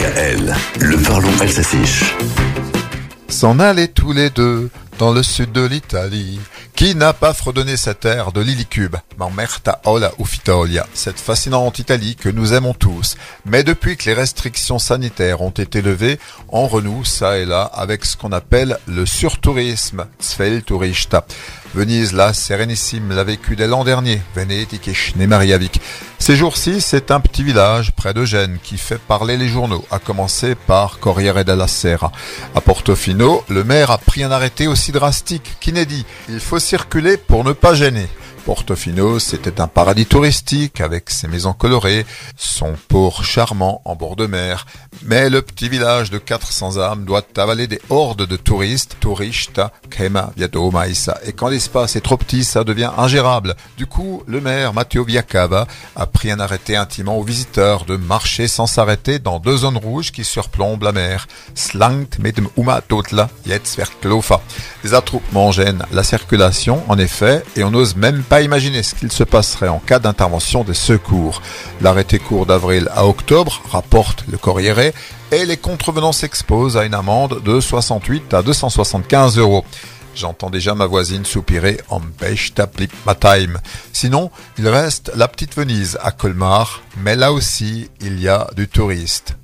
DKL, le parlons s'affiche. S'en aller tous les deux dans le sud de l'Italie. Qui n'a pas fredonné cette terre de Lilicube, Mamerta Ola Ufitolia, cette fascinante Italie que nous aimons tous. Mais depuis que les restrictions sanitaires ont été levées, on renoue ça et là avec ce qu'on appelle le surtourisme, Turista. Venise, la Sérénissime, l'a vécu dès l'an dernier, Venedig et Mariavik. Ces jours-ci, c'est un petit village près de Gênes qui fait parler les journaux, à commencer par Corriere della Sera. À Portofino, le maire a pris un arrêté aussi drastique qu'inédit. Il faut circuler pour ne pas gêner. Portofino, c'était un paradis touristique avec ses maisons colorées, son port charmant en bord de mer. Mais le petit village de 400 âmes doit avaler des hordes de touristes, kema, viato, maïsa. Et quand l'espace est trop petit, ça devient ingérable. Du coup, le maire Matteo Viacava a pris un arrêté intimant aux visiteurs de marcher sans s'arrêter dans deux zones rouges qui surplombent la mer. Uma Les attroupements gênent la circulation, en effet, et on n'ose même pas imaginer ce qu'il se passerait en cas d'intervention des secours. L'arrêté court d'avril à octobre, rapporte le Corriere, et les contrevenants s'exposent à une amende de 68 à 275 euros. J'entends déjà ma voisine soupirer en ma time. Sinon, il reste la petite Venise à Colmar, mais là aussi, il y a du touriste.